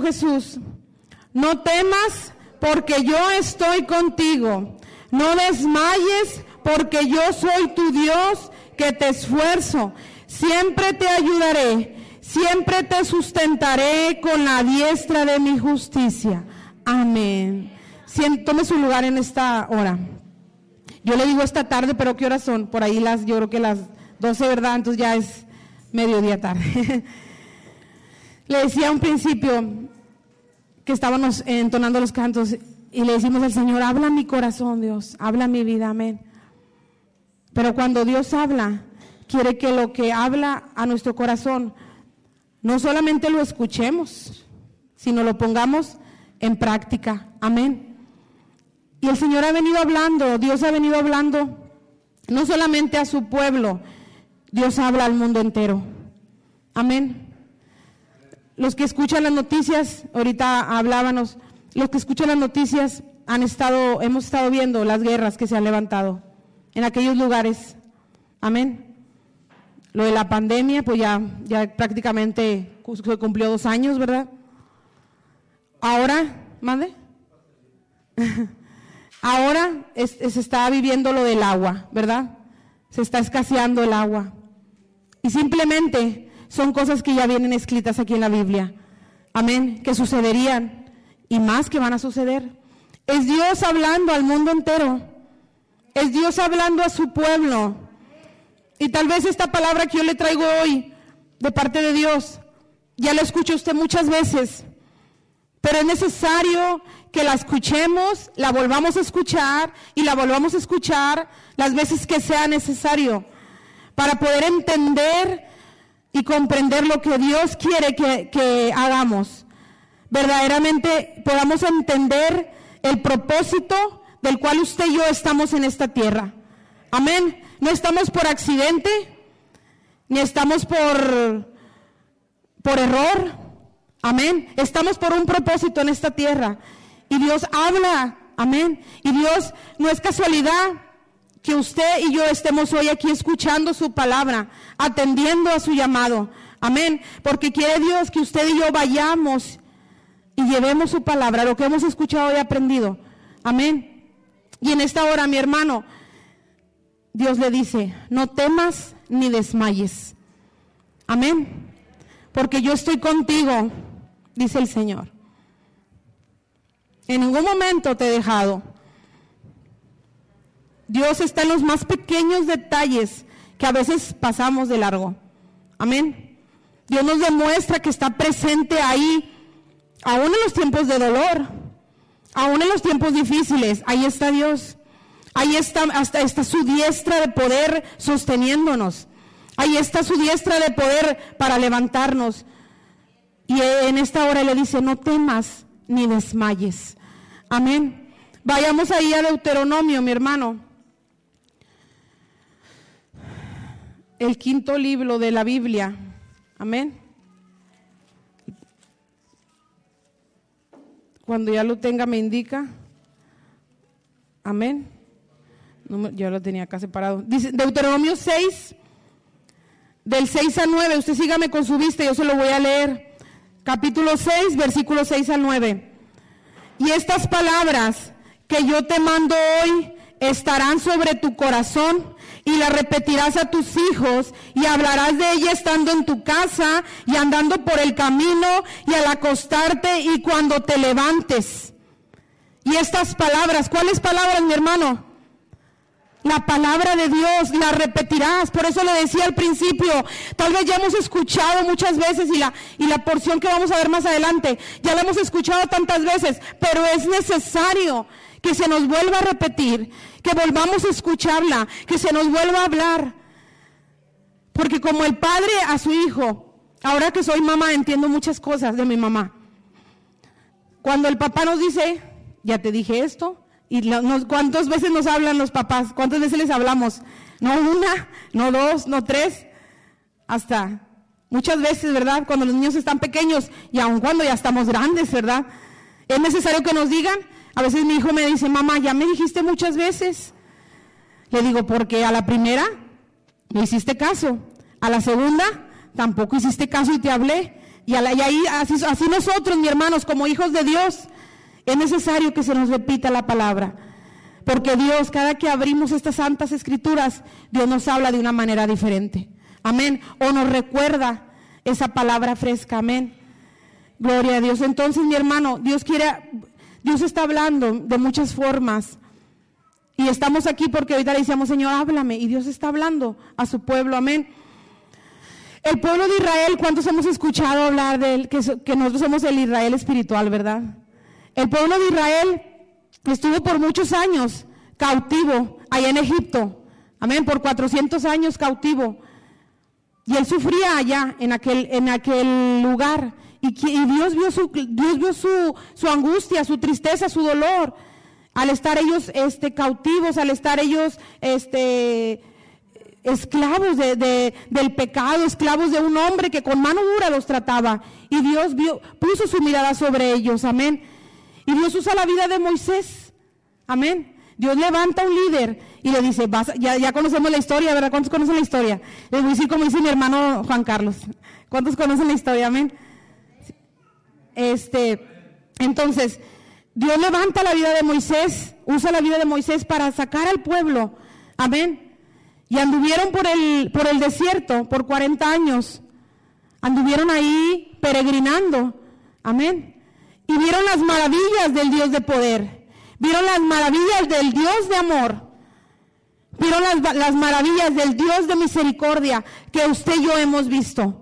Jesús. No temas porque yo estoy contigo. No desmayes porque yo soy tu Dios que te esfuerzo. Siempre te ayudaré. Siempre te sustentaré con la diestra de mi justicia. Amén. Tome su lugar en esta hora. Yo le digo esta tarde, pero ¿qué horas son? Por ahí las, yo creo que las 12, ¿verdad? Entonces ya es mediodía tarde. le decía un principio que estábamos entonando los cantos y le decimos al Señor, habla mi corazón, Dios, habla mi vida, amén. Pero cuando Dios habla, quiere que lo que habla a nuestro corazón, no solamente lo escuchemos, sino lo pongamos en práctica, amén. Y el Señor ha venido hablando, Dios ha venido hablando, no solamente a su pueblo, Dios habla al mundo entero. Amén. Los que escuchan las noticias, ahorita hablábamos, los que escuchan las noticias han estado, hemos estado viendo las guerras que se han levantado en aquellos lugares. Amén. Lo de la pandemia, pues ya, ya prácticamente se cumplió dos años, ¿verdad? Ahora, mande. Ahora se está viviendo lo del agua, ¿verdad? Se está escaseando el agua. Y simplemente son cosas que ya vienen escritas aquí en la Biblia. Amén, que sucederían y más que van a suceder. Es Dios hablando al mundo entero. Es Dios hablando a su pueblo. Y tal vez esta palabra que yo le traigo hoy de parte de Dios, ya la escuchó usted muchas veces, pero es necesario que la escuchemos, la volvamos a escuchar y la volvamos a escuchar las veces que sea necesario para poder entender y comprender lo que Dios quiere que, que hagamos. Verdaderamente podamos entender el propósito del cual usted y yo estamos en esta tierra. Amén. No estamos por accidente, ni estamos por, por error. Amén. Estamos por un propósito en esta tierra. Y Dios habla. Amén. Y Dios no es casualidad que usted y yo estemos hoy aquí escuchando su palabra, atendiendo a su llamado. Amén. Porque quiere Dios que usted y yo vayamos y llevemos su palabra, lo que hemos escuchado y aprendido. Amén. Y en esta hora, mi hermano, Dios le dice, no temas ni desmayes. Amén. Porque yo estoy contigo, dice el Señor. En ningún momento te he dejado. Dios está en los más pequeños detalles que a veces pasamos de largo. Amén. Dios nos demuestra que está presente ahí, aún en los tiempos de dolor, aún en los tiempos difíciles. Ahí está Dios. Ahí está, hasta está su diestra de poder sosteniéndonos. Ahí está su diestra de poder para levantarnos. Y en esta hora le dice, no temas ni desmayes. Amén. Vayamos ahí a Deuteronomio, mi hermano. El quinto libro de la Biblia. Amén. Cuando ya lo tenga me indica. Amén. ya lo tenía acá separado. Dice Deuteronomio 6, del 6 al 9. Usted sígame con su vista, yo se lo voy a leer. Capítulo 6, versículo 6 al 9. Y estas palabras que yo te mando hoy estarán sobre tu corazón y las repetirás a tus hijos y hablarás de ella estando en tu casa y andando por el camino y al acostarte y cuando te levantes. Y estas palabras, ¿cuáles palabras, mi hermano? La palabra de Dios la repetirás. Por eso le decía al principio, tal vez ya hemos escuchado muchas veces y la, y la porción que vamos a ver más adelante, ya la hemos escuchado tantas veces, pero es necesario que se nos vuelva a repetir, que volvamos a escucharla, que se nos vuelva a hablar. Porque como el padre a su hijo, ahora que soy mamá entiendo muchas cosas de mi mamá. Cuando el papá nos dice, ya te dije esto, ¿Y cuántas veces nos hablan los papás? ¿Cuántas veces les hablamos? No una, no dos, no tres, hasta muchas veces, ¿verdad? Cuando los niños están pequeños y aun cuando ya estamos grandes, ¿verdad? Es necesario que nos digan. A veces mi hijo me dice, mamá, ya me dijiste muchas veces. Le digo, porque a la primera no hiciste caso. A la segunda tampoco hiciste caso y te hablé. Y, ahí, así, así nosotros, mi hermanos, como hijos de Dios, es necesario que se nos repita la palabra. Porque Dios, cada que abrimos estas santas escrituras, Dios nos habla de una manera diferente. Amén. O nos recuerda esa palabra fresca. Amén. Gloria a Dios. Entonces, mi hermano, Dios quiere, Dios está hablando de muchas formas. Y estamos aquí porque ahorita le decíamos, Señor, háblame. Y Dios está hablando a su pueblo. Amén. El pueblo de Israel, ¿cuántos hemos escuchado hablar de él? Que, que nosotros somos el Israel espiritual, ¿verdad? El pueblo de Israel estuvo por muchos años cautivo allá en Egipto. Amén, por 400 años cautivo. Y él sufría allá, en aquel, en aquel lugar. Y, Dios vio, su, Dios vio su, su, angustia, su tristeza, su dolor. Al estar ellos este, cautivos, al estar ellos este, esclavos de, del pecado, esclavos de un hombre que con mano dura los trataba. Y Dios vio, puso su mirada sobre ellos. Amén. Y Dios usa la vida de Moisés. Amén. Dios levanta un líder y le dice, ya, ya conocemos la historia, ¿verdad? ¿Cuántos conocen la historia? Les voy a decir como dice mi hermano Juan Carlos. ¿Cuántos conocen la historia? Amén. Este, entonces, Dios levanta la vida de Moisés, usa la vida de Moisés para sacar al pueblo. Amén. Y anduvieron por el, por el desierto por 40 años. Anduvieron ahí peregrinando. Amén. Y vieron las maravillas del Dios de poder. Vieron las maravillas del Dios de amor. Vieron las, las maravillas del Dios de misericordia que usted y yo hemos visto.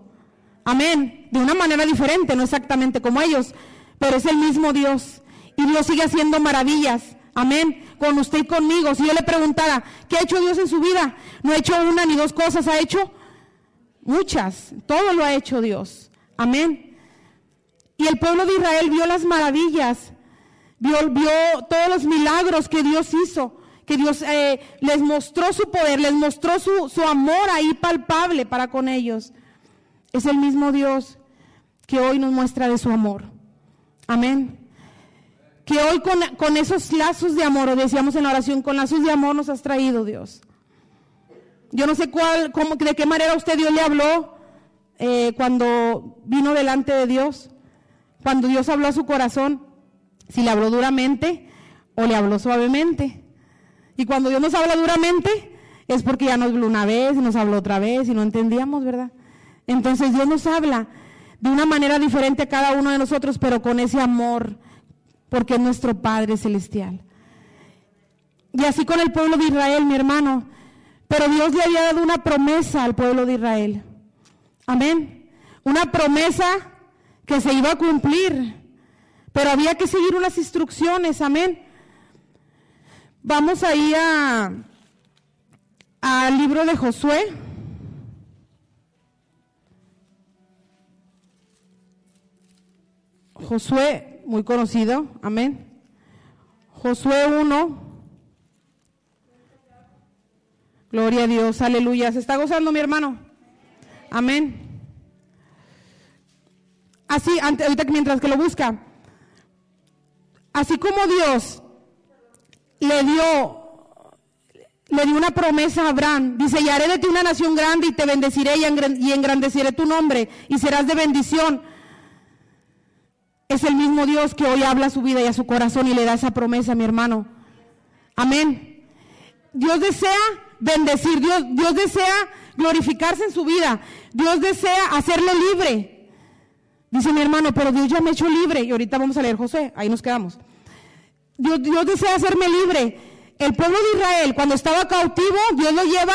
Amén. De una manera diferente, no exactamente como ellos, pero es el mismo Dios. Y Dios sigue haciendo maravillas. Amén. Con usted y conmigo. Si yo le preguntara, ¿qué ha hecho Dios en su vida? No ha hecho una ni dos cosas, ha hecho muchas. Todo lo ha hecho Dios. Amén. Y el pueblo de Israel vio las maravillas, vio, todos los milagros que Dios hizo, que Dios eh, les mostró su poder, les mostró su, su amor ahí palpable para con ellos. Es el mismo Dios que hoy nos muestra de su amor. Amén. Que hoy con, con esos lazos de amor, o decíamos en la oración, con lazos de amor nos has traído Dios. Yo no sé cuál, cómo, de qué manera usted Dios le habló eh, cuando vino delante de Dios. Cuando Dios habló a su corazón, si le habló duramente o le habló suavemente. Y cuando Dios nos habla duramente, es porque ya nos habló una vez y nos habló otra vez y no entendíamos, ¿verdad? Entonces Dios nos habla de una manera diferente a cada uno de nosotros, pero con ese amor, porque es nuestro Padre Celestial. Y así con el pueblo de Israel, mi hermano. Pero Dios le había dado una promesa al pueblo de Israel. Amén. Una promesa que se iba a cumplir, pero había que seguir unas instrucciones, amén. Vamos ahí a al libro de Josué. Josué, muy conocido, amén. Josué 1. Gloria a Dios, aleluya. ¿Se está gozando mi hermano? Amén. Así, ahorita mientras que lo busca. Así como Dios le dio, le dio una promesa a Abraham, dice, y haré de ti una nación grande y te bendeciré y engrandeceré tu nombre y serás de bendición. Es el mismo Dios que hoy habla a su vida y a su corazón y le da esa promesa, mi hermano. Amén. Dios desea bendecir, Dios, Dios desea glorificarse en su vida, Dios desea hacerlo libre. Dice mi hermano, pero Dios ya me ha hecho libre. Y ahorita vamos a leer José, ahí nos quedamos. Dios, Dios desea hacerme libre. El pueblo de Israel, cuando estaba cautivo, Dios lo lleva,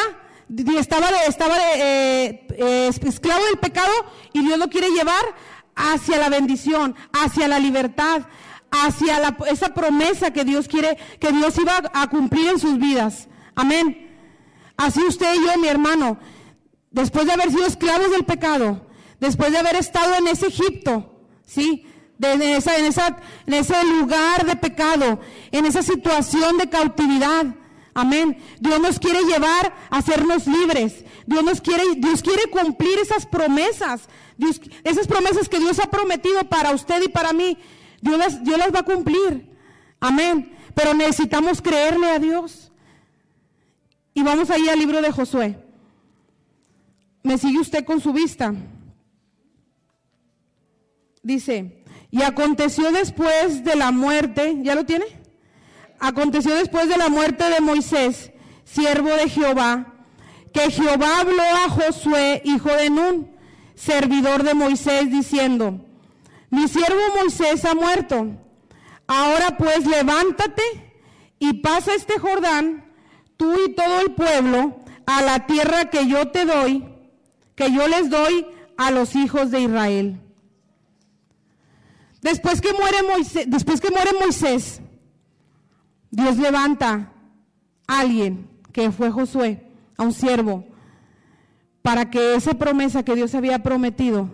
estaba, estaba eh, eh, esclavo del pecado y Dios lo quiere llevar hacia la bendición, hacia la libertad, hacia la, esa promesa que Dios quiere, que Dios iba a cumplir en sus vidas. Amén. Así usted y yo, mi hermano, después de haber sido esclavos del pecado, después de haber estado en ese Egipto, ¿sí? en, esa, en, esa, ese lugar de pecado, en esa situación de cautividad. Amén. Dios nos quiere llevar a hacernos libres. Dios nos quiere, Dios quiere cumplir esas promesas. Esas promesas que Dios ha prometido para usted y para mí. Dios las, Dios las va a cumplir. Amén. Pero necesitamos creerle a Dios. Y vamos ahí al libro de Josué. ¿Me sigue usted con su vista? dice, y aconteció después de la muerte, ¿ya lo tiene? Aconteció después de la muerte de Moisés, siervo de Jehová, que Jehová habló a Josué, hijo de Nun, servidor de Moisés, diciendo, mi siervo Moisés ha muerto. Ahora pues levántate y pasa este Jordán, tú y todo el pueblo, a la tierra que yo te doy, que yo les doy a los hijos de Israel. Después que muere Moisés, después que muere Moisés, Dios levanta a alguien que fue Josué, a un siervo, para que esa promesa que Dios había prometido,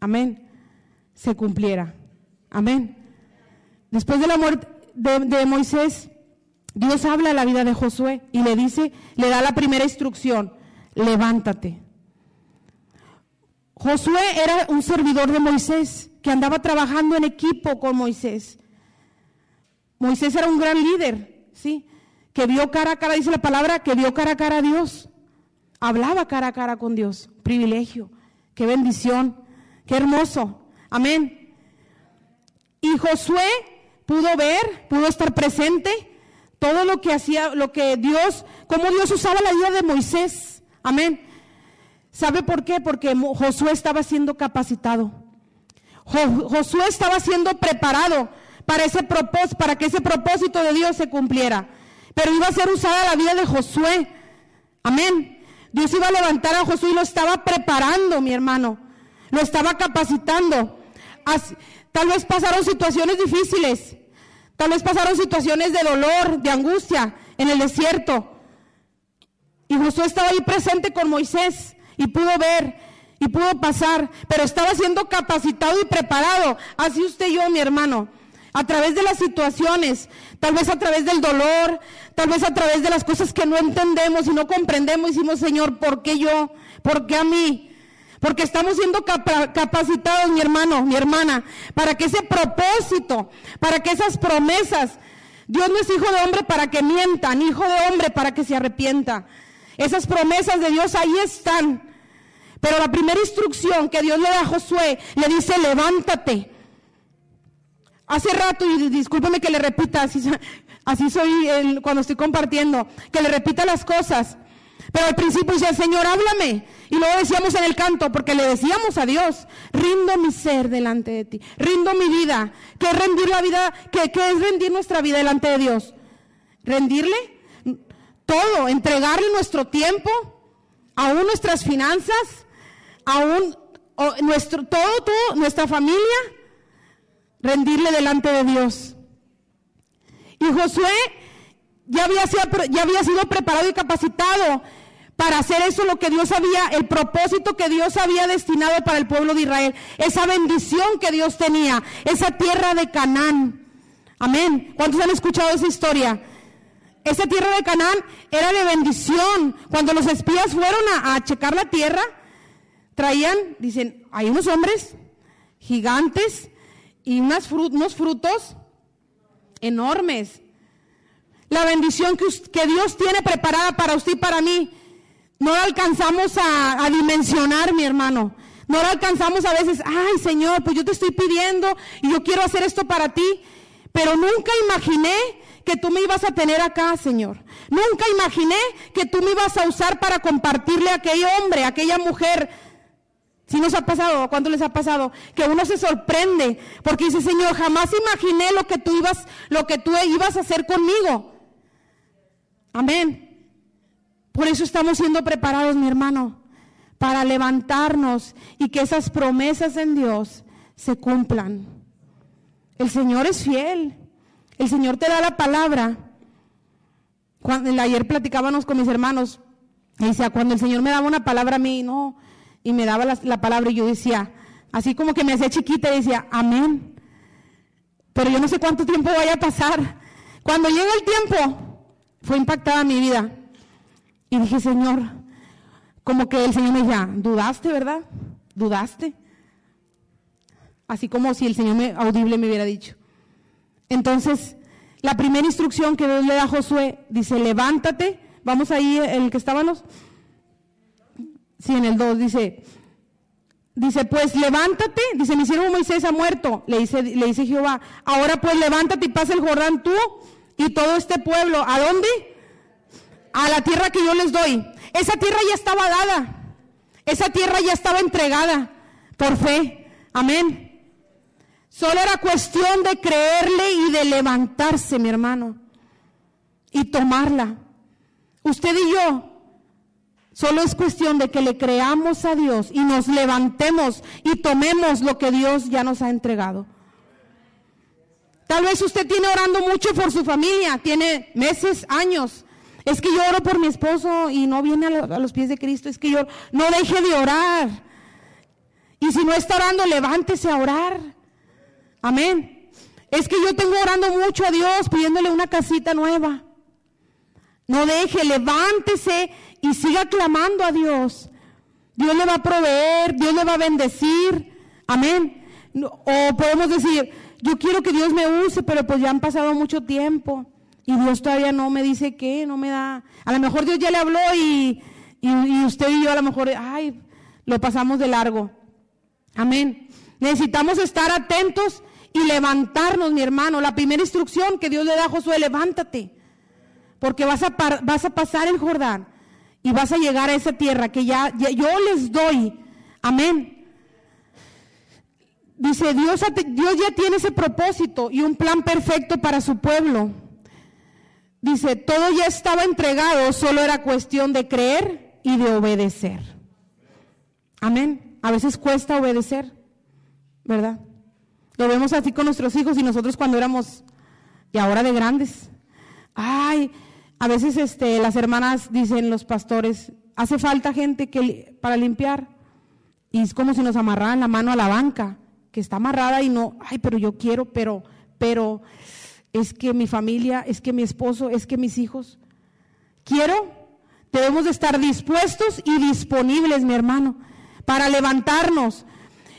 amén, se cumpliera. Amén. Después de la muerte de, Moisés, Dios habla a la vida de Josué y le dice, le da la primera instrucción, levántate. Josué era un servidor de Moisés que andaba trabajando en equipo con Moisés. Moisés era un gran líder, ¿sí? Que vio cara a cara, dice la palabra, que vio cara a cara a Dios. Hablaba cara a cara con Dios. Privilegio. Qué bendición. Qué hermoso. Amén. Y Josué pudo ver, pudo estar presente todo lo que hacía, lo que Dios, cómo Dios usaba la vida de Moisés. Amén. ¿Sabe por qué? Porque Josué estaba siendo capacitado. Josué estaba siendo preparado para ese propósito, para que ese propósito de Dios se cumpliera. Pero iba a ser usada la vida de Josué. Amén. Dios iba a levantar a Josué y lo estaba preparando, mi hermano. Lo estaba capacitando. tal vez pasaron situaciones difíciles. Tal vez pasaron situaciones de dolor, de angustia en el desierto. Y Josué estaba ahí presente con Moisés y pudo ver y pudo pasar, pero estaba siendo capacitado y preparado. Así usted y yo, mi hermano, a través de las situaciones, tal vez a través del dolor, tal vez a través de las cosas que no entendemos y no comprendemos, decimos, Señor, ¿por qué yo? ¿Por qué a mí? Porque estamos siendo capacitados, mi hermano, mi hermana, para que ese propósito, para que esas promesas, Dios no es hijo de hombre para que mientan, hijo de hombre para que se arrepienta. Esas promesas de Dios ahí están. Pero la primera instrucción que Dios le da a Josué, le dice, levántate. Hace rato, y discúlpeme que le repita, así, así soy cuando estoy compartiendo, que le repita las cosas. Pero al principio decía, Señor, háblame. Y luego decíamos en el canto, porque le decíamos a Dios, rindo mi ser delante de ti, rindo mi vida. ¿Qué es rendir la vida? ¿Qué, qué es rendir nuestra vida delante de Dios? ¿Rendirle? todo, entregarle nuestro tiempo, aún nuestras finanzas, aún nuestro, todo, todo, nuestra familia, rendirle delante de Dios. Y Josué ya había, sido, ya había sido preparado y capacitado para hacer eso lo que Dios había, el propósito que Dios había destinado para el pueblo de Israel, esa bendición que Dios tenía, esa tierra de Canaán. Amén. ¿Cuántos han escuchado esa historia? Esa tierra de Canaán era de bendición. Cuando los espías fueron a, checar la tierra, traían, dicen, hay unos hombres gigantes y unos frutos enormes. La bendición que, que, Dios tiene preparada para usted y para mí, no la alcanzamos a, a dimensionar, mi hermano. No la alcanzamos a veces, ay Señor, pues yo te estoy pidiendo y yo quiero hacer esto para ti, pero nunca imaginé que tú me ibas a tener acá, Señor. Nunca imaginé que tú me ibas a usar para compartirle a aquel hombre, a aquella mujer. Si nos ha pasado, ¿cuánto les ha pasado? Que uno se sorprende porque dice, Señor, jamás imaginé lo que tú ibas, lo que tú ibas a hacer conmigo. Amén. Por eso estamos siendo preparados, mi hermano, para levantarnos y que esas promesas en Dios se cumplan. El Señor es fiel. El Señor te da la palabra. Ayer platicábamos con mis hermanos, y decía, cuando el Señor me daba una palabra a mí, no, y me daba la, palabra y yo decía, así como que me hacía chiquita y decía, amén. Pero yo no sé cuánto tiempo vaya a pasar. Cuando llega el tiempo, fue impactada mi vida. Y dije, Señor, como que el Señor me decía, dudaste, ¿verdad? ¿Dudaste? Así como si el Señor me, audible me hubiera dicho. Entonces, la primera instrucción que Dios le da a Josué dice, levántate, vamos ahí el que estábamos. Sí, en el 2 dice, Dice, pues levántate, dice, mi siervo Moisés ha muerto, le dice, le dice Jehová, ahora pues levántate y pasa el Jordán tú y todo este pueblo, ¿a dónde? A la tierra que yo les doy. Esa tierra ya estaba dada, esa tierra ya estaba entregada por fe, amén. Solo era cuestión de creerle y de levantarse, mi hermano, y tomarla. Usted y yo, solo es cuestión de que le creamos a Dios y nos levantemos y tomemos lo que Dios ya nos ha entregado. Tal vez usted tiene orando mucho por su familia, tiene meses, años. Es que yo oro por mi esposo y no viene a, los pies de Cristo. Es que yo no deje de orar. Y si no está orando, levántese a orar. Amén. Es que yo tengo orando mucho a Dios pidiéndole una casita nueva. No deje, levántese y siga clamando a Dios. Dios le va a proveer, Dios le va a bendecir. Amén. O podemos decir, yo quiero que Dios me use, pero pues ya han pasado mucho tiempo y Dios todavía no me dice qué, no me da. A lo mejor Dios ya le habló y, y usted y yo a lo mejor, ay, lo pasamos de largo. Amén. Necesitamos estar atentos y levantarnos, mi hermano. La primera instrucción que Dios le da a Josué, levántate, porque vas a, vas a pasar el Jordán y vas a llegar a esa tierra que ya, yo les doy. Amén. Dice, Dios, Dios ya tiene ese propósito y un plan perfecto para su pueblo. Dice, todo ya estaba entregado, solo era cuestión de creer y de obedecer. Amén. A veces cuesta obedecer, ¿verdad? Lo vemos así con nuestros hijos y nosotros cuando éramos y ahora de grandes. Ay, a veces este, las hermanas dicen los pastores, hace falta gente que, para limpiar. Y es como si nos amarraran la mano a la banca, que está amarrada y no, ay, pero yo quiero, pero, pero es que mi familia, es que mi esposo, es que mis hijos. Quiero, debemos de estar dispuestos y disponibles, mi hermano, para levantarnos,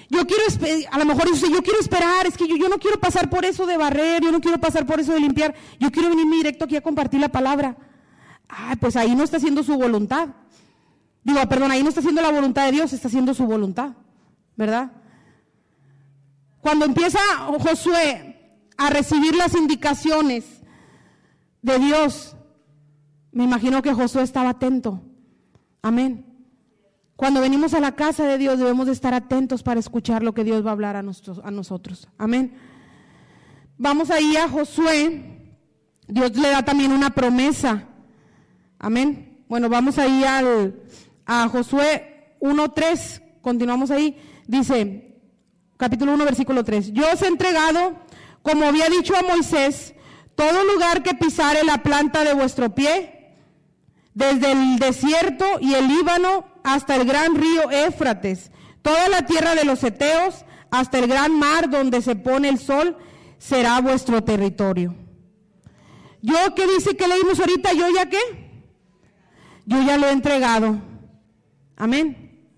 yo quiero, a lo mejor yo quiero esperar, es que yo, yo, no quiero pasar por eso de barrer, yo no quiero pasar por eso de limpiar, yo quiero venirme directo aquí a compartir la palabra. Ay, pues ahí no está haciendo su voluntad. Digo, perdón, ahí no está haciendo la voluntad de Dios, está haciendo su voluntad, ¿verdad? Cuando empieza Josué a recibir las indicaciones de Dios, me imagino que Josué estaba atento. Amén. Cuando venimos a la casa de Dios debemos de estar atentos para escuchar lo que Dios va a hablar a, nosotros. Amén. Vamos ahí a Josué. Dios le da también una promesa. Amén. Bueno, vamos ahí al, a Josué 1.3. Continuamos ahí. Dice, capítulo 1, versículo 3. Yo os he entregado, como había dicho a Moisés, todo lugar que pisare la planta de vuestro pie, desde el desierto y el Líbano hasta el gran río Éfrates, toda la tierra de los Eteos, hasta el gran mar donde se pone el sol, será vuestro territorio. Yo ¿qué dice que leímos ahorita, yo ya qué? Yo ya lo he entregado. Amén.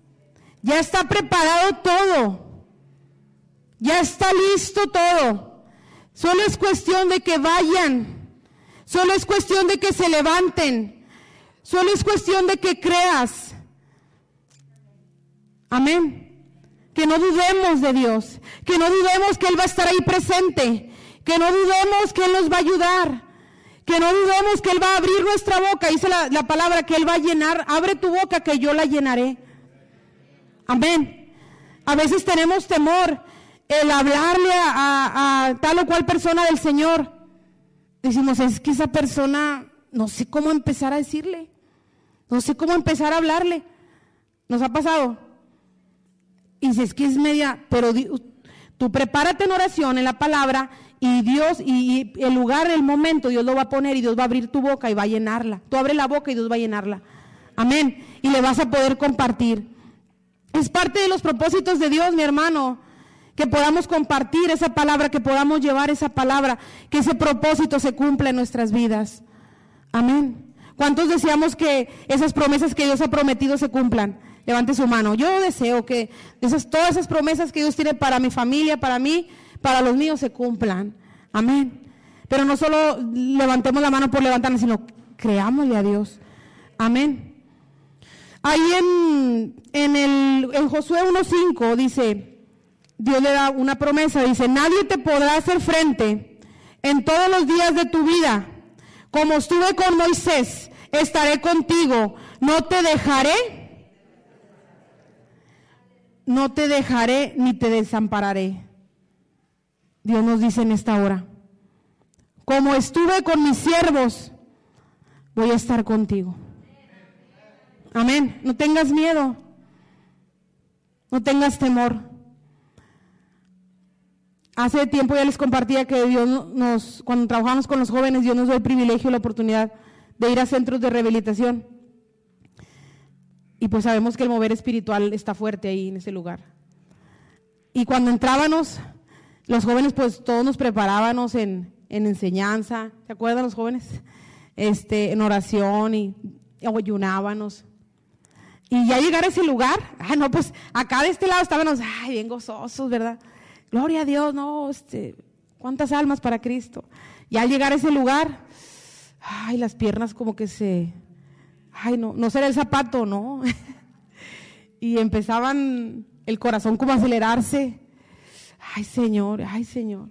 Ya está preparado todo. Ya está listo todo. Solo es cuestión de que vayan. Solo es cuestión de que se levanten. Solo es cuestión de que creas. Amén. Que no dudemos de Dios, que no dudemos que Él va a estar ahí presente, que no dudemos que Él nos va a ayudar, que no dudemos que Él va a abrir nuestra boca. Dice la, palabra que Él va a llenar, abre tu boca que yo la llenaré. Amén. A veces tenemos temor el hablarle a tal o cual persona del Señor. Decimos, es que esa persona, no sé cómo empezar a decirle, no sé cómo empezar a hablarle. ¿Nos ha pasado? Y si es que es media, pero tú prepárate en oración, en la palabra, y Dios, y, el lugar, el momento, Dios lo va a poner y Dios va a abrir tu boca y va a llenarla. Tú abre la boca y Dios va a llenarla. Amén. Y le vas a poder compartir. Es parte de los propósitos de Dios, mi hermano, que podamos compartir esa palabra, que podamos llevar esa palabra, que ese propósito se cumpla en nuestras vidas. Amén. ¿Cuántos deseamos que esas promesas que Dios ha prometido se cumplan? Levante su mano. Yo deseo que todas esas promesas que Dios tiene para mi familia, para mí, para los míos se cumplan. Amén. Pero no solo levantemos la mano por levantarla, sino creámosle a Dios. Amén. Ahí en, el, en Josué 1.5 dice, Dios le da una promesa, dice, nadie te podrá hacer frente en todos los días de tu vida. Como estuve con Moisés, estaré contigo, no te dejaré, no te dejaré ni te desampararé. Dios nos dice en esta hora, como estuve con mis siervos, voy a estar contigo. Amén. No tengas miedo. No tengas temor. Hace tiempo ya les compartía que Dios nos, cuando trabajamos con los jóvenes, Dios nos dio el privilegio, la oportunidad de ir a centros de rehabilitación. Y pues sabemos que el mover espiritual está fuerte ahí en ese lugar. Y cuando entrábamos, los jóvenes pues todos nos preparábamos en, en enseñanza, ¿se acuerdan los jóvenes? Este, en oración y, ayunábamos. Y ya llegar a ese lugar, ah, no, pues acá de este lado estábamos, ay, bien gozosos, ¿verdad? Gloria a Dios, no, este, cuántas almas para Cristo. Y al llegar a ese lugar, ay, las piernas como que se, ay, no, no será el zapato, ¿no? y empezaban el corazón como a acelerarse. Ay, Señor, ay, Señor.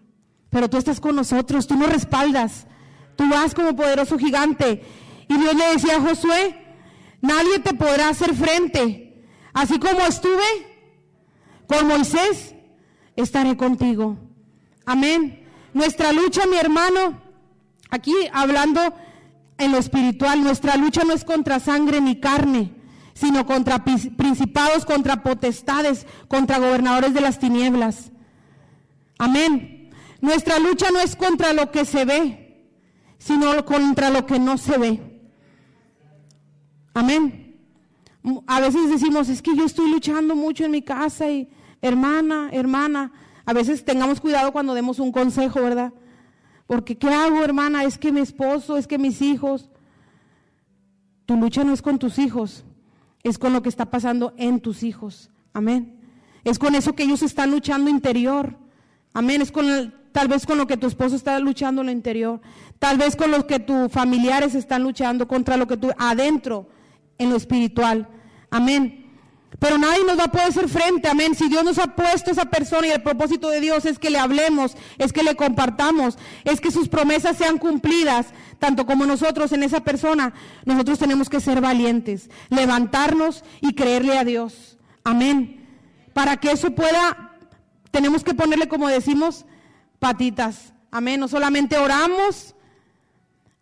Pero tú estás con nosotros, tú nos respaldas, tú vas como poderoso gigante. Y Dios le decía a Josué, Nadie te podrá hacer frente. Así como estuve con Moisés, estaré contigo. Amén. Nuestra lucha, mi hermano, aquí hablando en lo espiritual, nuestra lucha no es contra sangre ni carne, sino contra principados, contra potestades, contra gobernadores de las tinieblas. Amén. Nuestra lucha no es contra lo que se ve, sino contra lo que no se ve. Amén. A veces decimos, es que yo estoy luchando mucho en mi casa y hermana, hermana, a veces tengamos cuidado cuando demos un consejo, ¿verdad? Porque ¿qué hago, hermana? Es que mi esposo, es que mis hijos. Tu lucha no es con tus hijos, es con lo que está pasando en tus hijos. Amén. Es con eso que ellos están luchando interior. Amén. Es con tal vez con lo que tu esposo está luchando en lo interior. Tal vez con lo que tus familiares están luchando contra lo que tú adentro en lo espiritual. Amén. Pero nadie nos va a poder hacer frente, amén. Si Dios nos ha puesto esa persona y el propósito de Dios es que le hablemos, es que le compartamos, es que sus promesas sean cumplidas, tanto como nosotros en esa persona, nosotros tenemos que ser valientes, levantarnos y creerle a Dios. Amén. Para que eso pueda, tenemos que ponerle, como decimos, patitas. Amén. No solamente oramos,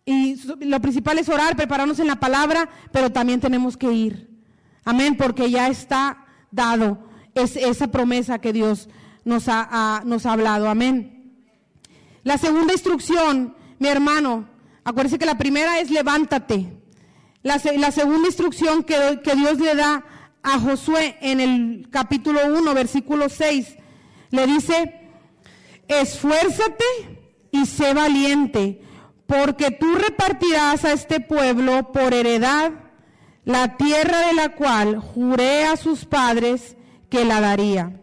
y lo principal es orar, prepararnos en la palabra, pero también tenemos que ir. Amén, porque ya está dado es, esa promesa que Dios nos ha, nos ha hablado. Amén. La segunda instrucción, mi hermano, acuérdese que la primera es levántate. La, la segunda instrucción que, que Dios le da a Josué en el capítulo 1, versículo 6, le dice, esfuérzate y sé valiente porque tú repartirás a este pueblo por heredad la tierra de la cual juré a sus padres que la daría.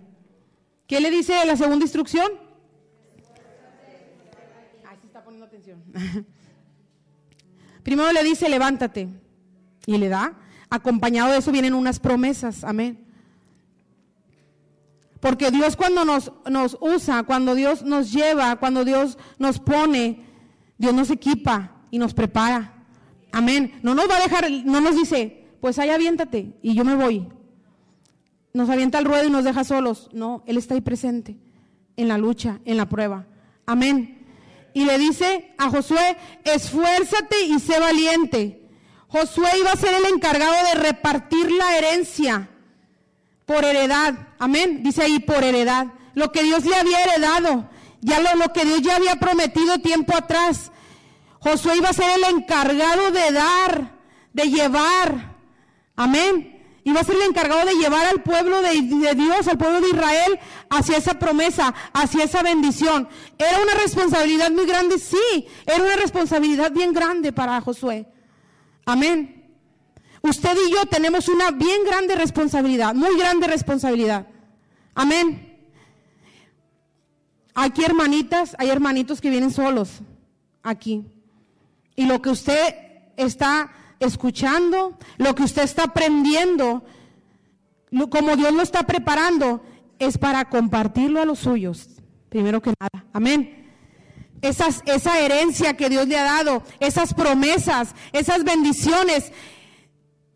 ¿Qué le dice la segunda instrucción? Ahí se está poniendo atención. Primero le dice, levántate. Y le da. Acompañado de eso vienen unas promesas. Amén. Porque Dios cuando nos, nos usa, cuando Dios nos lleva, cuando Dios nos pone, Dios nos equipa y nos prepara. Amén. No nos va a dejar, no nos dice, pues ahí aviéntate y yo me voy. Nos avienta al ruedo y nos deja solos. No, Él está ahí presente en la lucha, en la prueba. Amén. Y le dice a Josué, esfuérzate y sé valiente. Josué iba a ser el encargado de repartir la herencia por heredad. Amén. Dice ahí por heredad. Lo que Dios le había heredado. Ya lo, lo que Dios ya había prometido tiempo atrás. Josué iba a ser el encargado de dar, de llevar. Amén. Iba a ser el encargado de llevar al pueblo de, Dios, al pueblo de Israel, hacia esa promesa, hacia esa bendición. Era una responsabilidad muy grande, sí, era una responsabilidad bien grande para Josué. Amén. Usted y yo tenemos una bien grande responsabilidad, muy grande responsabilidad. Amén. Aquí hermanitas, hay hermanitos que vienen solos, aquí. Y lo que usted está escuchando, lo que usted está aprendiendo, como Dios lo está preparando, es para compartirlo a los suyos, primero que nada. Amén. Esas, esa herencia que Dios le ha dado, esas promesas, esas bendiciones,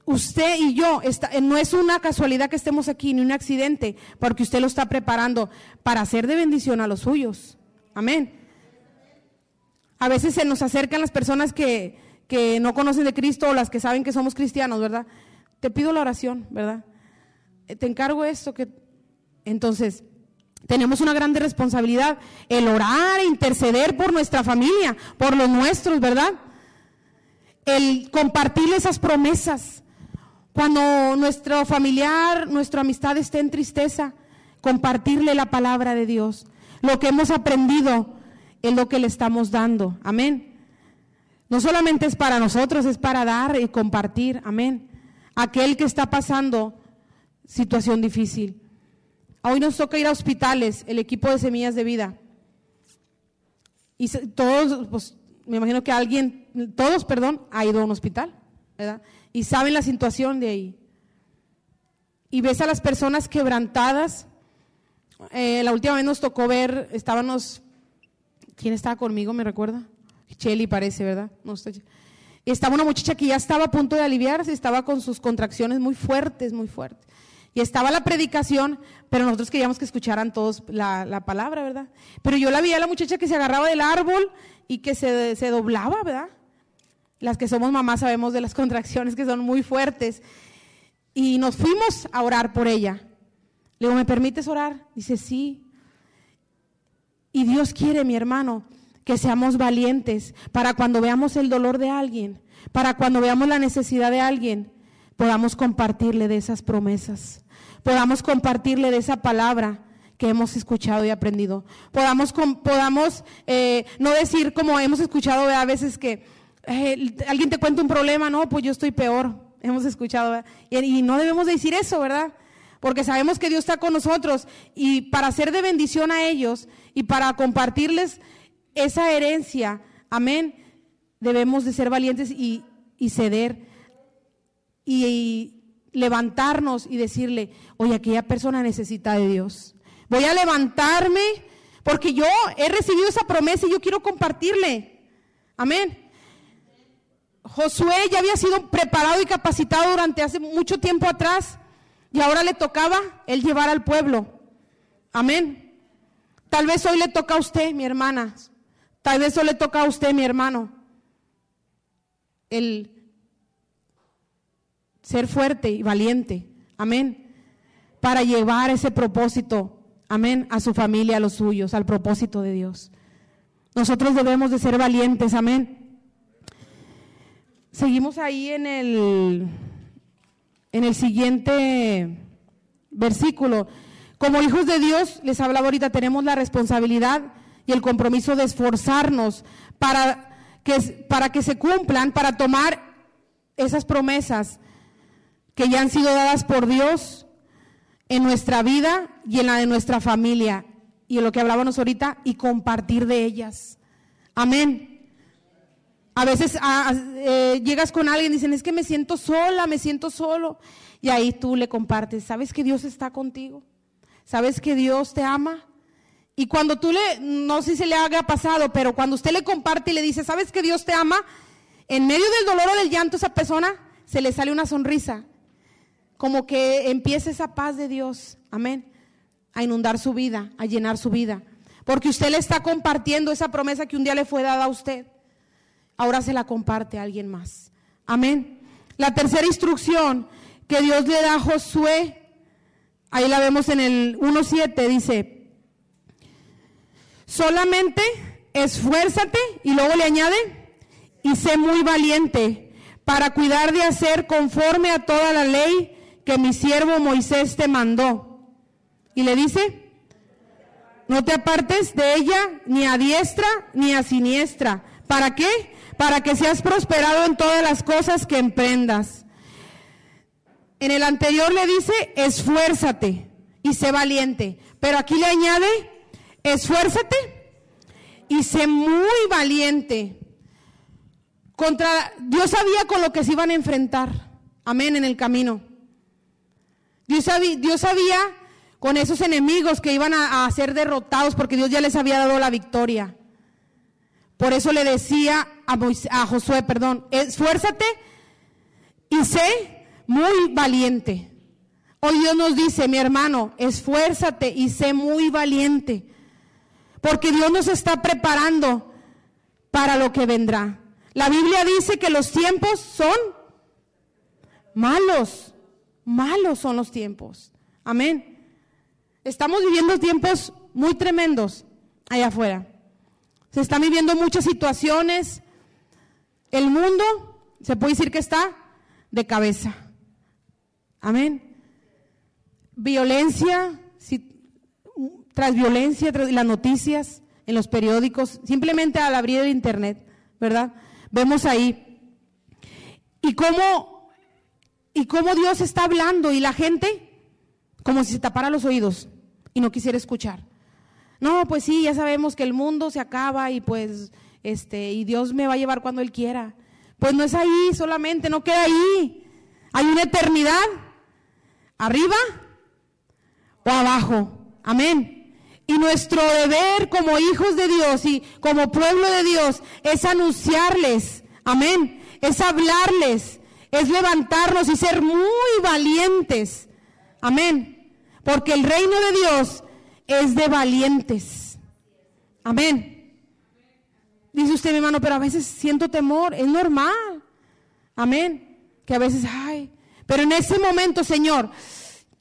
usted y yo, no es una casualidad que estemos aquí, ni un accidente, porque usted lo está preparando para hacer de bendición a los suyos. Amén. A veces se nos acercan las personas que, que no conocen de Cristo o las que saben que somos cristianos, ¿verdad? Te pido la oración, ¿verdad? Eh, te encargo esto que entonces tenemos una grande responsabilidad el orar e interceder por nuestra familia, por los nuestros, ¿verdad? El compartir esas promesas. Cuando nuestro familiar, nuestra amistad esté en tristeza, compartirle la palabra de Dios. Lo que hemos aprendido es lo que le estamos dando. Amén. No solamente es para nosotros, es para dar y compartir. Amén. Aquel que está pasando situación difícil. Hoy nos toca ir a hospitales, el equipo de Semillas de Vida. Y todos, pues me imagino que alguien, todos, perdón, ha ido a un hospital, ¿verdad? Y saben la situación de ahí. Y ves a las personas quebrantadas. Eh, la última vez nos tocó ver, estábamos, ¿quién estaba conmigo? ¿Me recuerda? Chelly parece, ¿verdad? No Estaba una muchacha que ya estaba a punto de aliviarse, estaba con sus contracciones muy fuertes, muy fuertes. Y estaba la predicación, pero nosotros queríamos que escucharan todos la, palabra, ¿verdad? Pero yo la vi a la muchacha que se agarraba del árbol y que se, se doblaba, ¿verdad? Las que somos mamás sabemos de las contracciones que son muy fuertes. Y nos fuimos a orar por ella. Le digo, ¿me permites orar? Dice, sí. Y Dios quiere, mi hermano, que seamos valientes para cuando veamos el dolor de alguien, para cuando veamos la necesidad de alguien, podamos compartirle de esas promesas, podamos compartirle de esa palabra que hemos escuchado y aprendido. Podamos, podamos eh, no decir como hemos escuchado a veces que eh, alguien te cuenta un problema, no, pues yo estoy peor, hemos escuchado, y, y, no debemos decir eso, ¿verdad? Porque sabemos que Dios está con nosotros y para ser de bendición a ellos y para compartirles esa herencia, amén, debemos de ser valientes y, ceder y, levantarnos y decirle, oye, aquella persona necesita de Dios. Voy a levantarme porque yo he recibido esa promesa y yo quiero compartirle. Amén. Josué ya había sido preparado y capacitado durante hace mucho tiempo atrás y ahora le tocaba él llevar al pueblo. Amén. Tal vez hoy le toca a usted, mi hermana, Tal vez eso le toca a usted, mi hermano, el ser fuerte y valiente, amén, para llevar ese propósito, amén, a su familia, a los suyos, al propósito de Dios. Nosotros debemos de ser valientes, amén. Seguimos ahí en el, en el siguiente versículo. Como hijos de Dios, les hablaba ahorita, tenemos la responsabilidad y el compromiso de esforzarnos para que, para que se cumplan, para tomar esas promesas que ya han sido dadas por Dios en nuestra vida y en la de nuestra familia. Y en lo que hablábamos ahorita, y compartir de ellas. Amén. A veces ah, eh, llegas con alguien y dicen, es que me siento sola, me siento solo. Y ahí tú le compartes, ¿sabes que Dios está contigo? ¿Sabes que Dios te ama? Y cuando tú le, no sé si se le haga pasado, pero cuando usted le comparte y le dice, ¿sabes que Dios te ama? En medio del dolor o del llanto esa persona se le sale una sonrisa. Como que empieza esa paz de Dios, amén, a inundar su vida, a llenar su vida. Porque usted le está compartiendo esa promesa que un día le fue dada a usted. Ahora se la comparte a alguien más. Amén. La tercera instrucción que Dios le da a Josué, ahí la vemos en el 1.7, dice, Solamente esfuérzate y luego le añade y sé muy valiente para cuidar de hacer conforme a toda la ley que mi siervo Moisés te mandó. Y le dice, no te apartes de ella ni a diestra ni a siniestra. ¿Para qué? Para que seas prosperado en todas las cosas que emprendas. En el anterior le dice, esfuérzate y sé valiente. Pero aquí le añade, esfuérzate y sé muy valiente. contra Dios sabía con lo que se iban a enfrentar. Amén, en el camino. Dios sabía, Dios sabía con esos enemigos que iban a, a, ser derrotados porque Dios ya les había dado la victoria. Por eso le decía a, Moisés, a Josué, perdón, esfuérzate y sé muy valiente. Hoy Dios nos dice, mi hermano, esfuérzate y sé muy valiente. Porque Dios nos está preparando para lo que vendrá. La Biblia dice que los tiempos son malos. Malos son los tiempos. Amén. Estamos viviendo tiempos muy tremendos allá afuera. Se están viviendo muchas situaciones. El mundo, se puede decir que está de cabeza. Amén. Violencia, tras violencia, tras las noticias en los periódicos, simplemente al abrir el internet, ¿verdad? Vemos ahí. Y cómo, y cómo Dios está hablando y la gente como si se tapara los oídos y no quisiera escuchar. No, pues sí, ya sabemos que el mundo se acaba y pues, este, y Dios me va a llevar cuando Él quiera. Pues no es ahí solamente, no queda ahí. Hay una eternidad arriba o abajo. Amén. Y nuestro deber como hijos de Dios y como pueblo de Dios es anunciarles, amén, es hablarles, es levantarnos y ser muy valientes, amén, porque el reino de Dios es de valientes, amén. Dice usted, mi hermano, pero a veces siento temor, es normal, amén, que a veces, ay, pero en ese momento, Señor,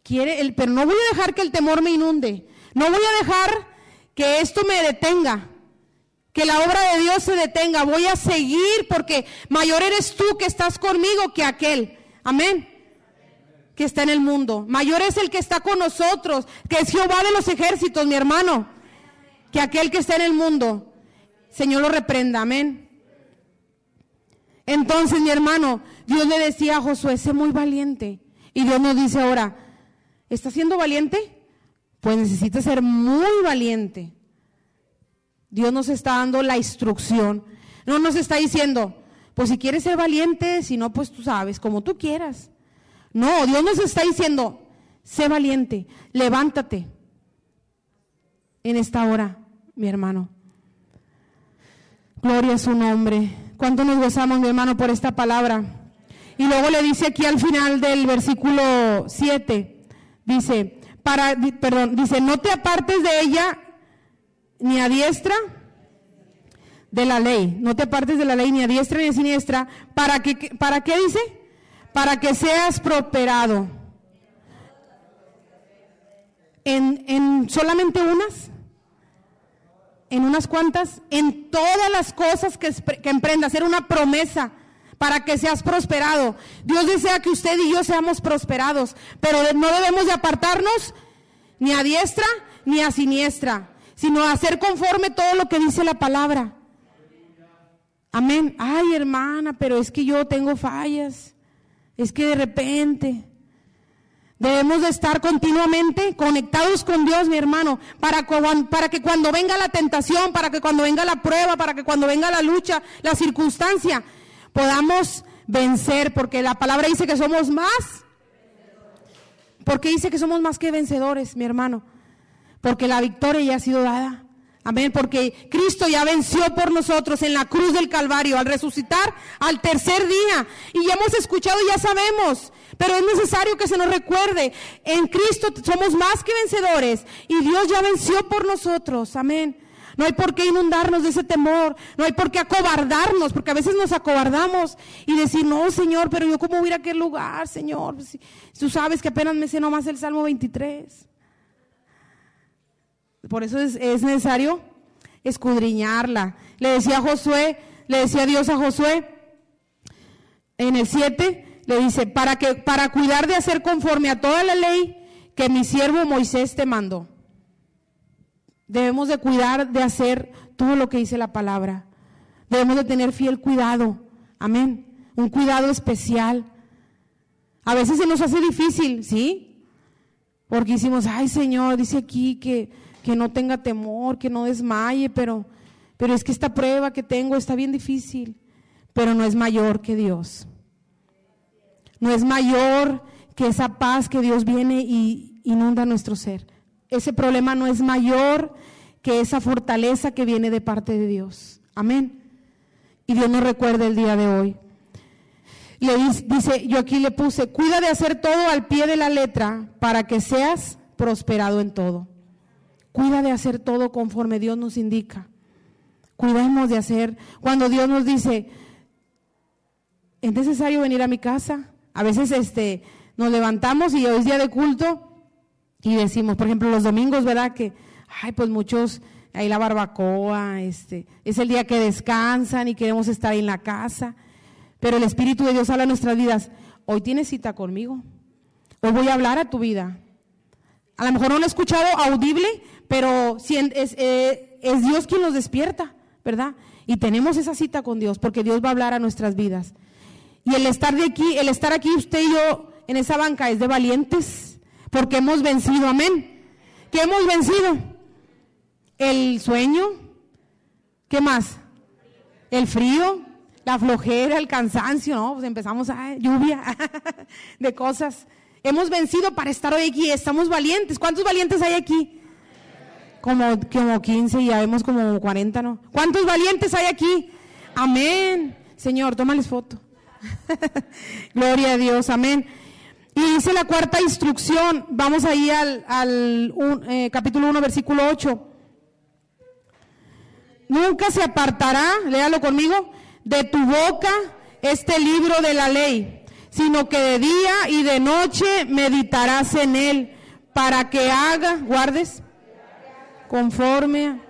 quiere, el, pero no voy a dejar que el temor me inunde. No voy a dejar que esto me detenga, que la obra de Dios se detenga. Voy a seguir porque mayor eres tú que estás conmigo que aquel. Amén. Que está en el mundo. Mayor es el que está con nosotros, que es Jehová de los ejércitos, mi hermano, que aquel que está en el mundo. Señor lo reprenda. Amén. Entonces, mi hermano, Dios le decía a Josué, sé muy valiente. Y Dios nos dice ahora, ¿está siendo valiente? pues necesita ser muy valiente. Dios nos está dando la instrucción. No nos está diciendo, pues si quieres ser valiente, si no, pues tú sabes, como tú quieras. No, Dios nos está diciendo, sé valiente, levántate en esta hora, mi hermano. Gloria a su nombre. ¿Cuánto nos gozamos, mi hermano, por esta palabra? Y luego le dice aquí al final del versículo 7, dice, para, perdón, dice, no te apartes de ella ni a diestra de la ley, no te apartes de la ley ni a diestra ni a siniestra, para que, ¿para qué dice? Para que seas prosperado. En, en solamente unas, en unas cuantas, en todas las cosas que, que emprendas, una promesa para que seas prosperado. Dios desea que usted y yo seamos prosperados, pero no debemos de apartarnos ni a diestra ni a siniestra, sino hacer conforme todo lo que dice la palabra. Amén. Ay, hermana, pero es que yo tengo fallas. Es que de repente debemos de estar continuamente conectados con Dios, mi hermano, para, para que cuando venga la tentación, para que cuando venga la prueba, para que cuando venga la lucha, la circunstancia, podamos vencer, porque la palabra dice que somos más. Porque dice que somos más que vencedores, mi hermano. Porque la victoria ya ha sido dada. Amén, porque Cristo ya venció por nosotros en la cruz del Calvario al resucitar al tercer día. Y ya hemos escuchado y ya sabemos, pero es necesario que se nos recuerde, en Cristo somos más que vencedores y Dios ya venció por nosotros. Amén. No hay por qué inundarnos de ese temor, no hay por qué acobardarnos, porque a veces nos acobardamos y decir, no, Señor, pero yo cómo voy a ir a aquel lugar, Señor. Tú sabes que apenas me sé nomás el Salmo 23. Por eso es, es necesario escudriñarla. Le decía a Josué, le decía Dios a Josué en el 7, le dice, para que para cuidar de hacer conforme a toda la ley que mi siervo Moisés te mandó. Debemos de cuidar de hacer todo lo que dice la palabra. Debemos de tener fiel cuidado. Amén. Un cuidado especial. A veces se nos hace difícil, ¿sí? Porque decimos, ay Señor, dice aquí que, que no tenga temor, que no desmaye, pero, pero es que esta prueba que tengo está bien difícil. pero no es mayor que Dios. No es mayor que esa paz que Dios viene y inunda nuestro ser. Ese problema no es mayor que esa fortaleza que viene de parte de Dios. Amén. Y Dios nos recuerda el día de hoy. Le dice, yo aquí le puse, cuida de hacer todo al pie de la letra para que seas prosperado en todo. Cuida de hacer todo conforme Dios nos indica. Cuidemos de hacer, cuando Dios nos dice, es necesario venir a mi casa. A veces este, nos levantamos y hoy es día de culto y decimos, por ejemplo, los domingos, ¿verdad? Que, ay, pues muchos, ahí la barbacoa, este, es el día que descansan y queremos estar en la casa. Pero el Espíritu de Dios habla en nuestras vidas. Hoy tienes cita conmigo. Hoy voy a hablar a tu vida. A lo mejor no lo he escuchado audible, pero es, eh, es Dios quien nos despierta, ¿verdad? Y tenemos esa cita con Dios, porque Dios va a hablar a nuestras vidas. Y el estar de aquí, el estar aquí usted y yo en esa banca es de valientes, porque hemos vencido, amén. ¿Qué hemos vencido? El sueño, ¿qué más? El frío, la flojera, el cansancio, ¿no? Pues empezamos a lluvia de cosas. Hemos vencido para estar hoy aquí, estamos valientes. ¿Cuántos valientes hay aquí? Como, como 15 y ya vemos como 40, ¿no? ¿Cuántos valientes hay aquí? Amén. Señor, tómales foto. Gloria a Dios, amén. Y dice la cuarta instrucción, vamos ahí al, eh, capítulo 1, versículo 8. Nunca se apartará, léalo conmigo, de tu boca este libro de la ley, sino que de día y de noche meditarás en él para que haga, guardes, conforme,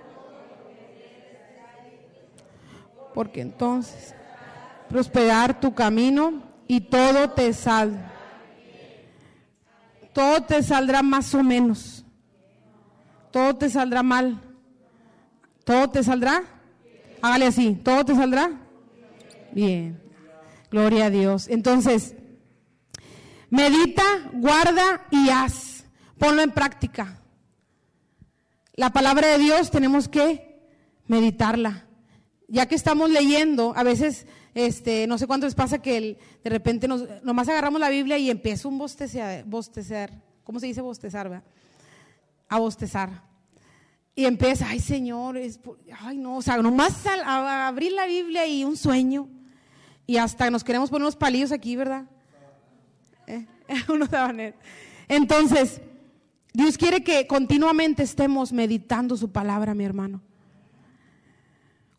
porque entonces prosperar tu camino y todo te saldrá. Todo te saldrá más o menos. Todo te saldrá mal. Todo te saldrá. Hágale así. Todo te saldrá. Bien. Gloria a Dios. Entonces, medita, guarda y haz. Ponlo en práctica. La palabra de Dios tenemos que meditarla. Ya que estamos leyendo, a veces, este, no sé cuánto les pasa que de repente nos, nomás agarramos la Biblia y empieza un bostezar, bostezar. ¿Cómo se dice bostezar? A bostezar. Y empieza, ay Señor, ay no, o sea, nomás a abrir la Biblia y un sueño. Y hasta nos queremos poner unos palillos aquí, ¿verdad? ¿Eh? Unos Entonces, Dios quiere que continuamente estemos meditando su palabra, mi hermano.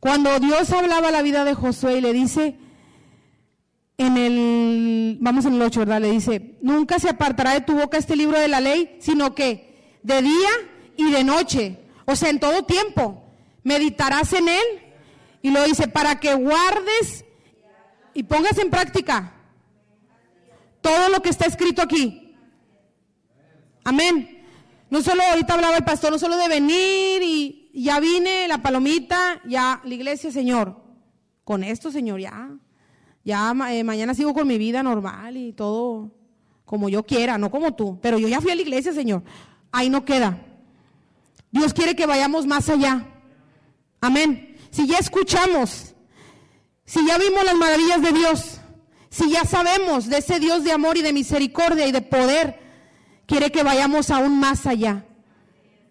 Cuando Dios hablaba la vida de Josué y le dice, en el, vamos en el 8, ¿verdad? Le dice, nunca se apartará de tu boca este libro de la ley, sino que de día y de noche, o sea, en todo tiempo, meditarás en él. Y lo dice, para que guardes y pongas en práctica todo lo que está escrito aquí. Amén. No solo, ahorita hablaba el pastor, no solo de venir y ya vine, la palomita, ya la iglesia, Señor. Con esto, Señor, ya. Ya eh, mañana sigo con mi vida normal y todo como yo quiera, no como tú. Pero yo ya fui a la iglesia, Señor. Ahí no queda. Dios quiere que vayamos más allá. Amén. Si ya escuchamos si ya vimos las maravillas de Dios, si ya sabemos de ese Dios de amor y de misericordia y de poder, quiere que vayamos aún más allá.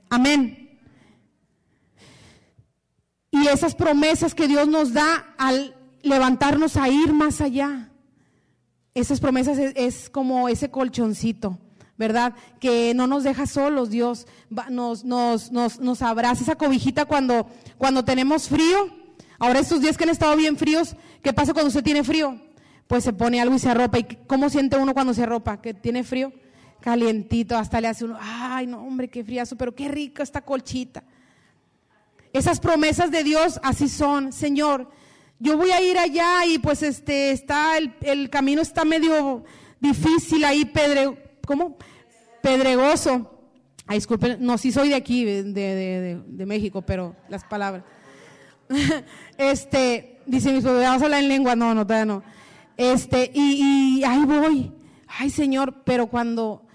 Amén. Y esas promesas que Dios nos da al levantarnos a ir más allá, esas promesas es, como ese colchoncito. ¿verdad? Que no nos deja solos, Dios nos, nos, nos, nos abraza esa cobijita cuando, cuando tenemos frío, Ahora estos días que han estado bien fríos, ¿qué pasa cuando usted tiene frío? Pues se pone algo y se arropa. ¿Y cómo siente uno cuando se arropa? Que tiene frío, calientito, hasta le hace uno, ay no hombre, qué friazo, pero qué rico esta colchita. Esas promesas de Dios así son, Señor. Yo voy a ir allá y pues este está el, camino está medio difícil ahí, pedre, ¿cómo? Pedregoso. Ay, disculpen, no, sí soy de aquí, de, de, de México, pero las palabras. este, dice mi esposo, vamos a hablar en lengua, no, no, todavía no. Este, y, y ahí voy, ay Señor, pero cuando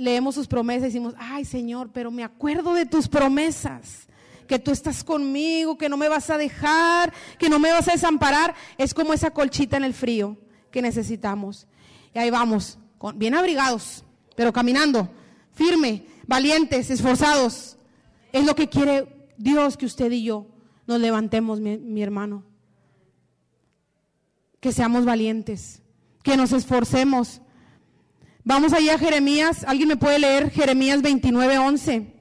leemos sus promesas decimos, ay Señor, pero me acuerdo de tus promesas que tú estás conmigo, que no me vas a dejar, que no me vas a desamparar, es como esa colchita en el frío que necesitamos. Y ahí vamos, bien abrigados, pero caminando, firme, valientes, esforzados. Es lo que quiere Dios que usted y yo nos levantemos, mi hermano. Que seamos valientes, que nos esforcemos Vamos allá a Jeremías. ¿Alguien me puede leer Jeremías 29, 11?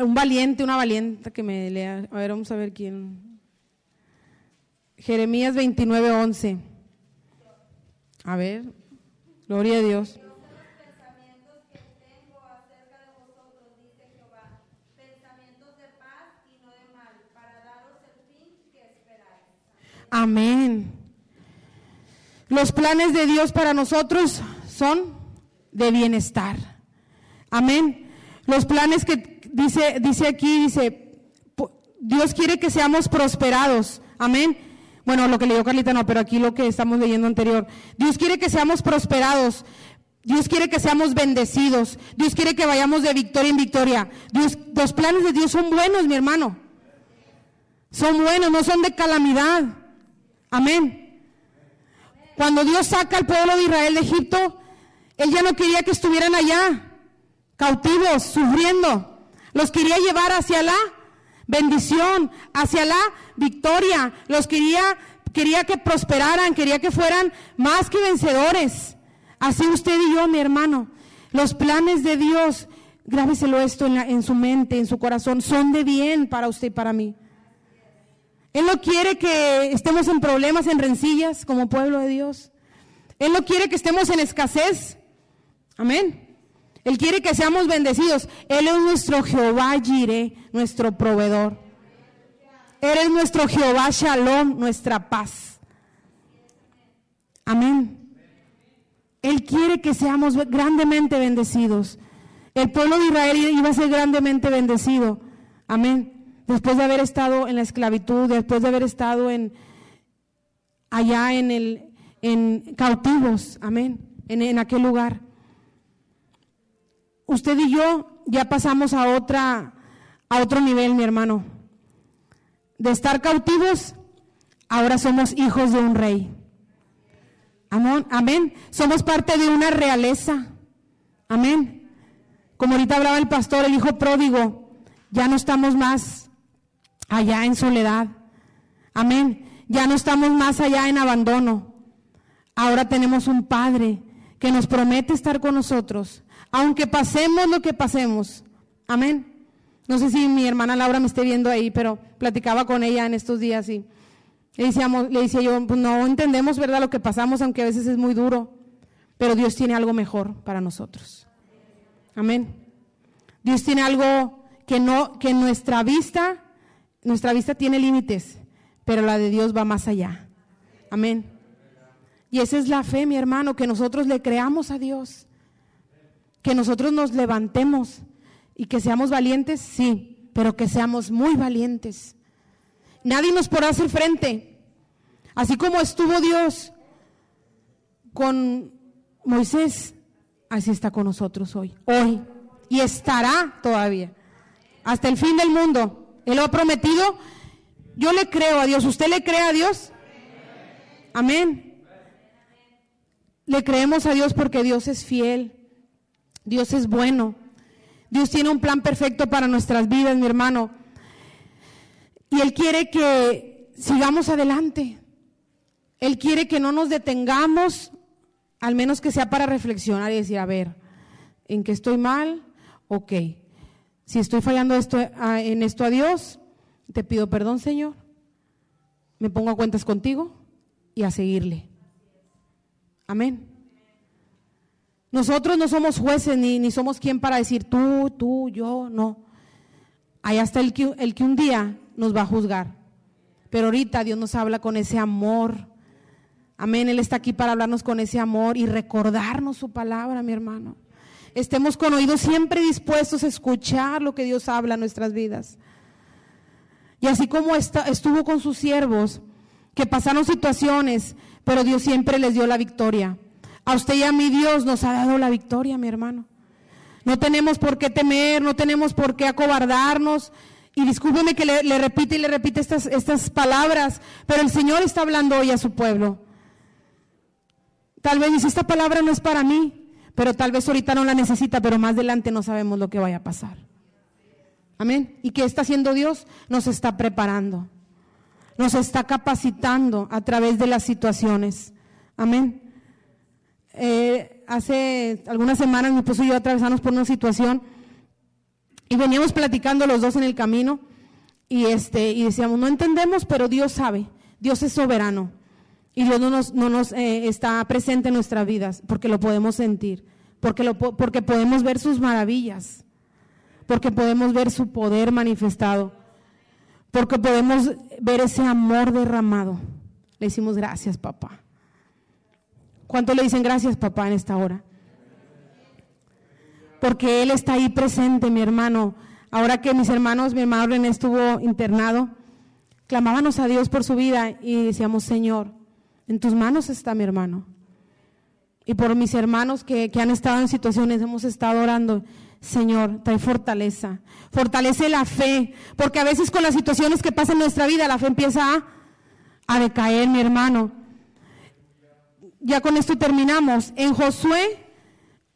Un valiente, una valiente que me lea. A ver, vamos a ver quién. Jeremías 29, 11. A ver, gloria a Dios. Amén. Los planes de Dios para nosotros son de bienestar. Amén. Los planes que dice, dice aquí, dice, Dios quiere que seamos prosperados. Amén. Bueno, lo que leyó Carlita no, pero aquí lo que estamos leyendo anterior. Dios quiere que seamos prosperados. Dios quiere que seamos bendecidos. Dios quiere que vayamos de victoria en victoria. Dios, los planes de Dios son buenos, mi hermano. Son buenos, no son de calamidad. Amén. Cuando Dios saca al pueblo de Israel de Egipto, Él ya no quería que estuvieran allá, cautivos, sufriendo. Los quería llevar hacia la bendición, hacia la victoria. Los quería, quería que prosperaran, quería que fueran más que vencedores. Así usted y yo, mi hermano. Los planes de Dios, grábeselo esto en, en su mente, en su corazón, son de bien para usted y para mí. Él no quiere que estemos en problemas, en rencillas como pueblo de Dios. Él no quiere que estemos en escasez. Amén. Él quiere que seamos bendecidos. Él es nuestro Jehová Jireh, nuestro proveedor. Él es nuestro Jehová Shalom, nuestra paz. Amén. Él quiere que seamos grandemente bendecidos. El pueblo de Israel iba a ser grandemente bendecido. Amén después de haber estado en la esclavitud, después de haber estado en allá en el cautivos, amén, en, en aquel lugar. Usted y yo ya pasamos a otra a otro nivel, mi hermano. De estar cautivos, ahora somos hijos de un rey. Amén. Amén. Somos parte de una realeza. Amén. Como ahorita hablaba el pastor, el hijo pródigo, ya no estamos más allá en soledad. Amén. Ya no estamos más allá en abandono. Ahora tenemos un Padre que nos promete estar con nosotros, aunque pasemos lo que pasemos. Amén. No sé si mi hermana Laura me esté viendo ahí, pero platicaba con ella en estos días y le, decíamos, le decía yo, pues no entendemos, ¿verdad?, lo que pasamos, aunque a veces es muy duro, pero Dios tiene algo mejor para nosotros. Amén. Dios tiene algo que no, que nuestra vista nuestra vista tiene límites, pero la de Dios va más allá. Amén. Y esa es la fe, mi hermano, que nosotros le creamos a Dios. Que nosotros nos levantemos y que seamos valientes, sí, pero que seamos muy valientes. Nadie nos podrá hacer frente. Así como estuvo Dios con Moisés, así está con nosotros hoy. Hoy. Y estará todavía. Hasta el fin del mundo. Él lo ha prometido. Yo le creo a Dios. ¿Usted le cree a Dios? Amén. Le creemos a Dios porque Dios es fiel. Dios es bueno. Dios tiene un plan perfecto para nuestras vidas, mi hermano. Y Él quiere que sigamos adelante. Él quiere que no nos detengamos, al menos que sea para reflexionar y decir, a ver, ¿en qué estoy mal? Ok, si estoy fallando esto, en esto a Dios, te pido perdón, Señor. Me pongo a cuentas contigo y a seguirle. Amén. Nosotros no somos jueces ni, ni somos quien para decir tú, tú, yo, no. Ahí está el que, el que un día nos va a juzgar. Pero ahorita Dios nos habla con ese amor. Amén. Él está aquí para hablarnos con ese amor y recordarnos su palabra, mi hermano estemos con oídos siempre dispuestos a escuchar lo que Dios habla en nuestras vidas. Y así como estuvo con sus siervos, que pasaron situaciones, pero Dios siempre les dio la victoria. A usted y a mí Dios nos ha dado la victoria, mi hermano. No tenemos por qué temer, no tenemos por qué acobardarnos. Y discúlpeme que le, repite y le repite estas, estas palabras, pero el Señor está hablando hoy a su pueblo. Tal vez dice, esta palabra no es para mí, pero tal vez ahorita no la necesita, pero más adelante no sabemos lo que vaya a pasar. Amén. ¿Y qué está haciendo Dios? Nos está preparando, nos está capacitando a través de las situaciones. Amén. Eh, hace algunas semanas mi esposo y yo atravesamos por una situación y veníamos platicando los dos en el camino y, este, y decíamos, no entendemos, pero Dios sabe, Dios es soberano y Dios no nos, no nos eh, está presente en nuestras vidas porque lo podemos sentir, porque, lo, porque podemos ver sus maravillas, porque podemos ver su poder manifestado, porque podemos ver ese amor derramado. Le decimos gracias, papá. ¿Cuánto le dicen gracias, papá, en esta hora? porque Él está ahí presente, mi hermano. Ahora que mis hermanos, mi hermano René estuvo internado, clamábamos a Dios por su vida y decíamos, Señor, en tus manos está mi hermano. Y por mis hermanos que, han estado en situaciones, hemos estado orando, Señor, trae fortaleza, fortalece la fe, porque a veces con las situaciones que pasan en nuestra vida, la fe empieza a, a decaer, mi hermano. Ya con esto terminamos. En Josué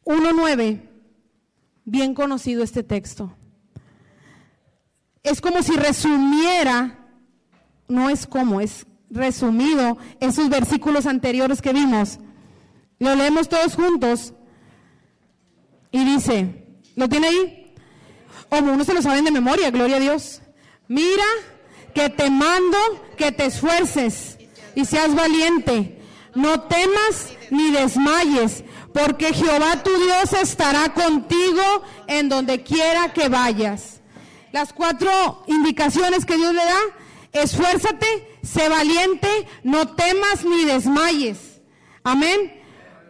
1.9 bien conocido este texto. Es como si resumiera, no es como, es resumido esos versículos anteriores que vimos. Lo leemos todos juntos y dice, ¿lo tiene ahí? O uno se lo saben de memoria, gloria a Dios. Mira que te mando que te esfuerces y seas valiente. No temas ni desmayes, porque Jehová tu Dios estará contigo en donde quiera que vayas. Las cuatro indicaciones que Dios le da, esfuérzate, sé valiente, no temas ni desmayes. Amén.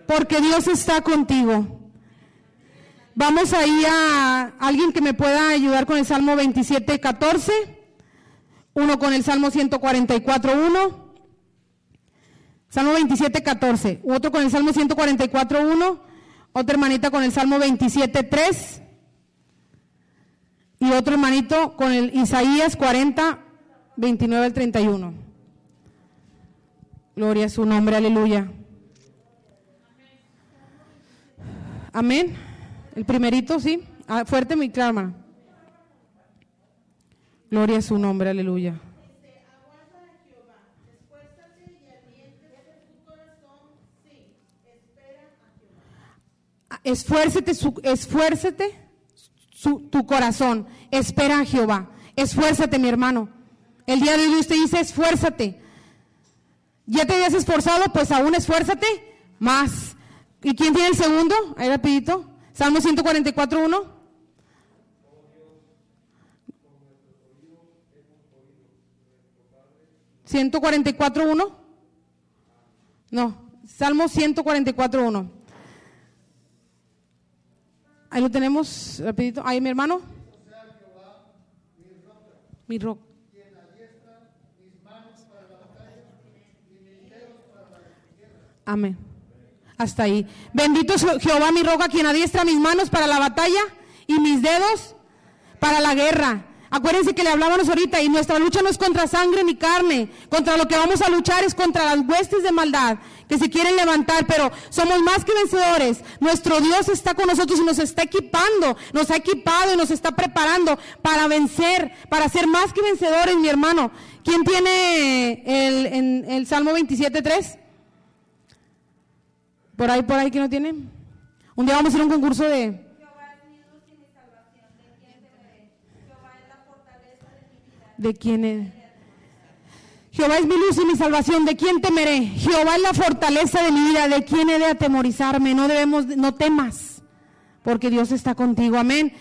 Porque Dios está contigo. Vamos ahí a alguien que me pueda ayudar con el Salmo 27, 14. Uno con el Salmo 144, 1. Salmo 27, 14. Otro con el Salmo 144, 1. Otra hermanita con el Salmo 27, 3. Y otro hermanito con el Isaías 40, 29 al 31. Gloria a su nombre, aleluya. Amén. El primerito, sí. Ah, fuerte mi clama. Gloria a su nombre, aleluya. esfuércete, su, esfuércete tu corazón, espera a Jehová, esfuérzate mi hermano. El día de hoy usted dice, esfuérzate. ¿Ya te habías esforzado? Pues aún esfuérzate más. ¿Y quién tiene el segundo? Ahí rapidito. Salmo 144, 1. ¿144.1? No, Salmo 144.1. Ahí lo tenemos, rapidito. Ahí mi hermano. Mi roca. Amén. Hasta ahí. Bendito Jehová mi roca, quien adiestra mis manos para la batalla y mis dedos para la guerra. Acuérdense que le hablábamos ahorita y nuestra lucha no es contra sangre ni carne. Contra lo que vamos a luchar es contra las huestes de maldad que se quieren levantar, pero somos más que vencedores. Nuestro Dios está con nosotros y nos está equipando, nos ha equipado y nos está preparando para vencer, para ser más que vencedores, mi hermano. ¿Quién tiene el, el Salmo 27.3? Por ahí, por ahí, ¿quién no tiene? Un día vamos a hacer un concurso de ¿De quién es? Jehová es mi luz y mi salvación, ¿de quién temeré? Jehová es la fortaleza de mi vida, ¿de quién he de atemorizarme? No debemos, no temas, porque Dios está contigo, amén.